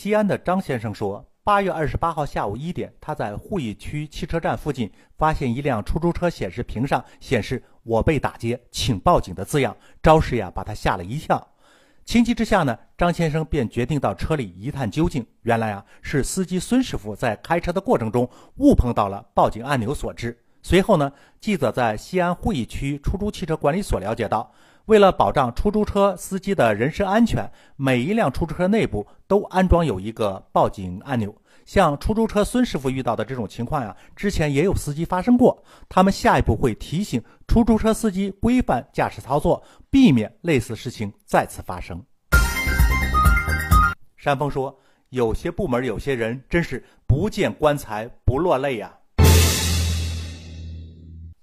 西安的张先生说，八月二十八号下午一点，他在鄠邑区汽车站附近发现一辆出租车显示屏上显示“我被打劫，请报警”的字样，着实呀把他吓了一跳。情急之下呢，张先生便决定到车里一探究竟。原来啊，是司机孙师傅在开车的过程中误碰到了报警按钮所致。随后呢，记者在西安鄠邑区出租汽车管理所了解到，为了保障出租车司机的人身安全，每一辆出租车内部都安装有一个报警按钮。像出租车孙师傅遇到的这种情况呀，之前也有司机发生过。他们下一步会提醒出租车司机规范驾驶操作，避免类似事情再次发生。山峰说：“有些部门、有些人，真是不见棺材不落泪呀。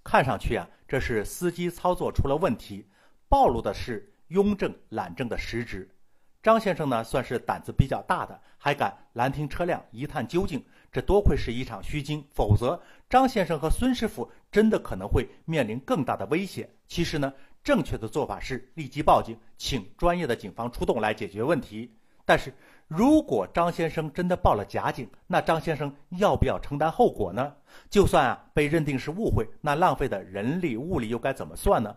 看上去啊，这是司机操作出了问题，暴露的是庸政懒政的实质。”张先生呢，算是胆子比较大的，还敢拦停车辆一探究竟。这多亏是一场虚惊，否则张先生和孙师傅真的可能会面临更大的危险。其实呢，正确的做法是立即报警，请专业的警方出动来解决问题。但是如果张先生真的报了假警，那张先生要不要承担后果呢？就算啊被认定是误会，那浪费的人力物力又该怎么算呢？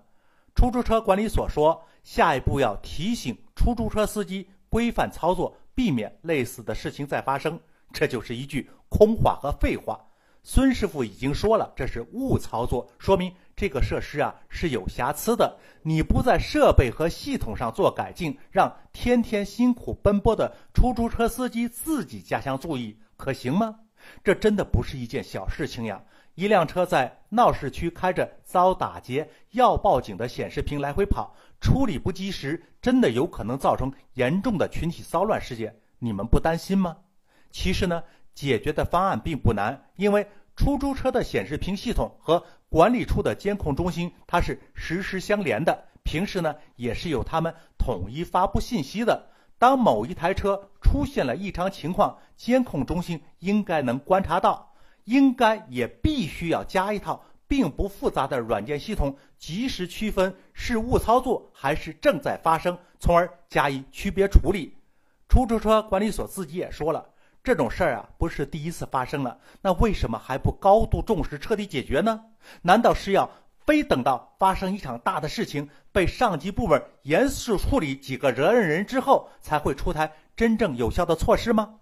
出租车管理所说，下一步要提醒出租车司机规范操作，避免类似的事情再发生。这就是一句空话和废话。孙师傅已经说了，这是误操作，说明这个设施啊是有瑕疵的。你不在设备和系统上做改进，让天天辛苦奔波的出租车司机自己加强注意，可行吗？这真的不是一件小事情呀。一辆车在闹市区开着遭打劫要报警的显示屏来回跑，处理不及时，真的有可能造成严重的群体骚乱事件。你们不担心吗？其实呢，解决的方案并不难，因为出租车的显示屏系统和管理处的监控中心它是实时相连的，平时呢也是由他们统一发布信息的。当某一台车出现了异常情况，监控中心应该能观察到。应该也必须要加一套并不复杂的软件系统，及时区分是误操作还是正在发生，从而加以区别处理。出租车管理所自己也说了，这种事儿啊不是第一次发生了，那为什么还不高度重视、彻底解决呢？难道是要非等到发生一场大的事情，被上级部门严肃处理几个责任人之后，才会出台真正有效的措施吗？